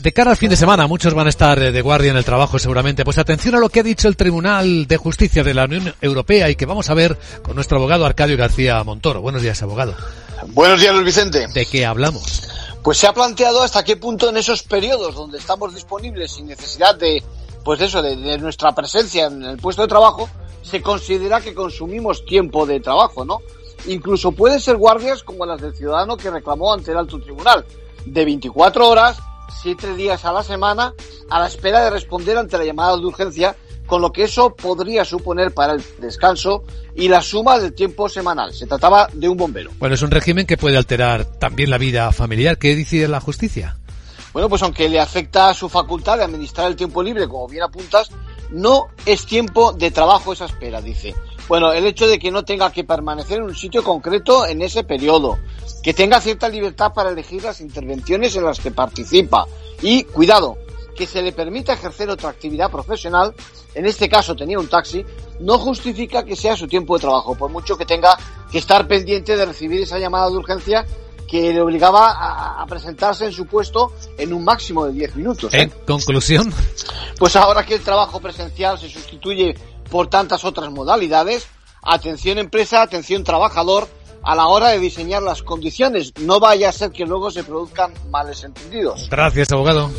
De cara al fin de semana, muchos van a estar de guardia en el trabajo seguramente. Pues atención a lo que ha dicho el Tribunal de Justicia de la Unión Europea y que vamos a ver con nuestro abogado Arcadio García Montoro. Buenos días, abogado. Buenos días, Luis Vicente. ¿De qué hablamos? Pues se ha planteado hasta qué punto en esos periodos donde estamos disponibles sin necesidad de, pues eso, de, de nuestra presencia en el puesto de trabajo, se considera que consumimos tiempo de trabajo, ¿no? Incluso pueden ser guardias como las del ciudadano que reclamó ante el alto tribunal, de 24 horas siete días a la semana a la espera de responder ante la llamada de urgencia, con lo que eso podría suponer para el descanso y la suma del tiempo semanal. Se trataba de un bombero. Bueno, es un régimen que puede alterar también la vida familiar. ¿Qué decide la justicia? Bueno, pues aunque le afecta a su facultad de administrar el tiempo libre, como bien apuntas, no es tiempo de trabajo esa espera, dice. Bueno, el hecho de que no tenga que permanecer en un sitio concreto en ese periodo, que tenga cierta libertad para elegir las intervenciones en las que participa y, cuidado, que se le permita ejercer otra actividad profesional, en este caso tenía un taxi, no justifica que sea su tiempo de trabajo, por mucho que tenga que estar pendiente de recibir esa llamada de urgencia que le obligaba a, a presentarse en su puesto en un máximo de 10 minutos. ¿eh? En conclusión. Pues ahora que el trabajo presencial se sustituye por tantas otras modalidades, atención empresa, atención trabajador, a la hora de diseñar las condiciones. No vaya a ser que luego se produzcan males entendidos. Gracias, abogado.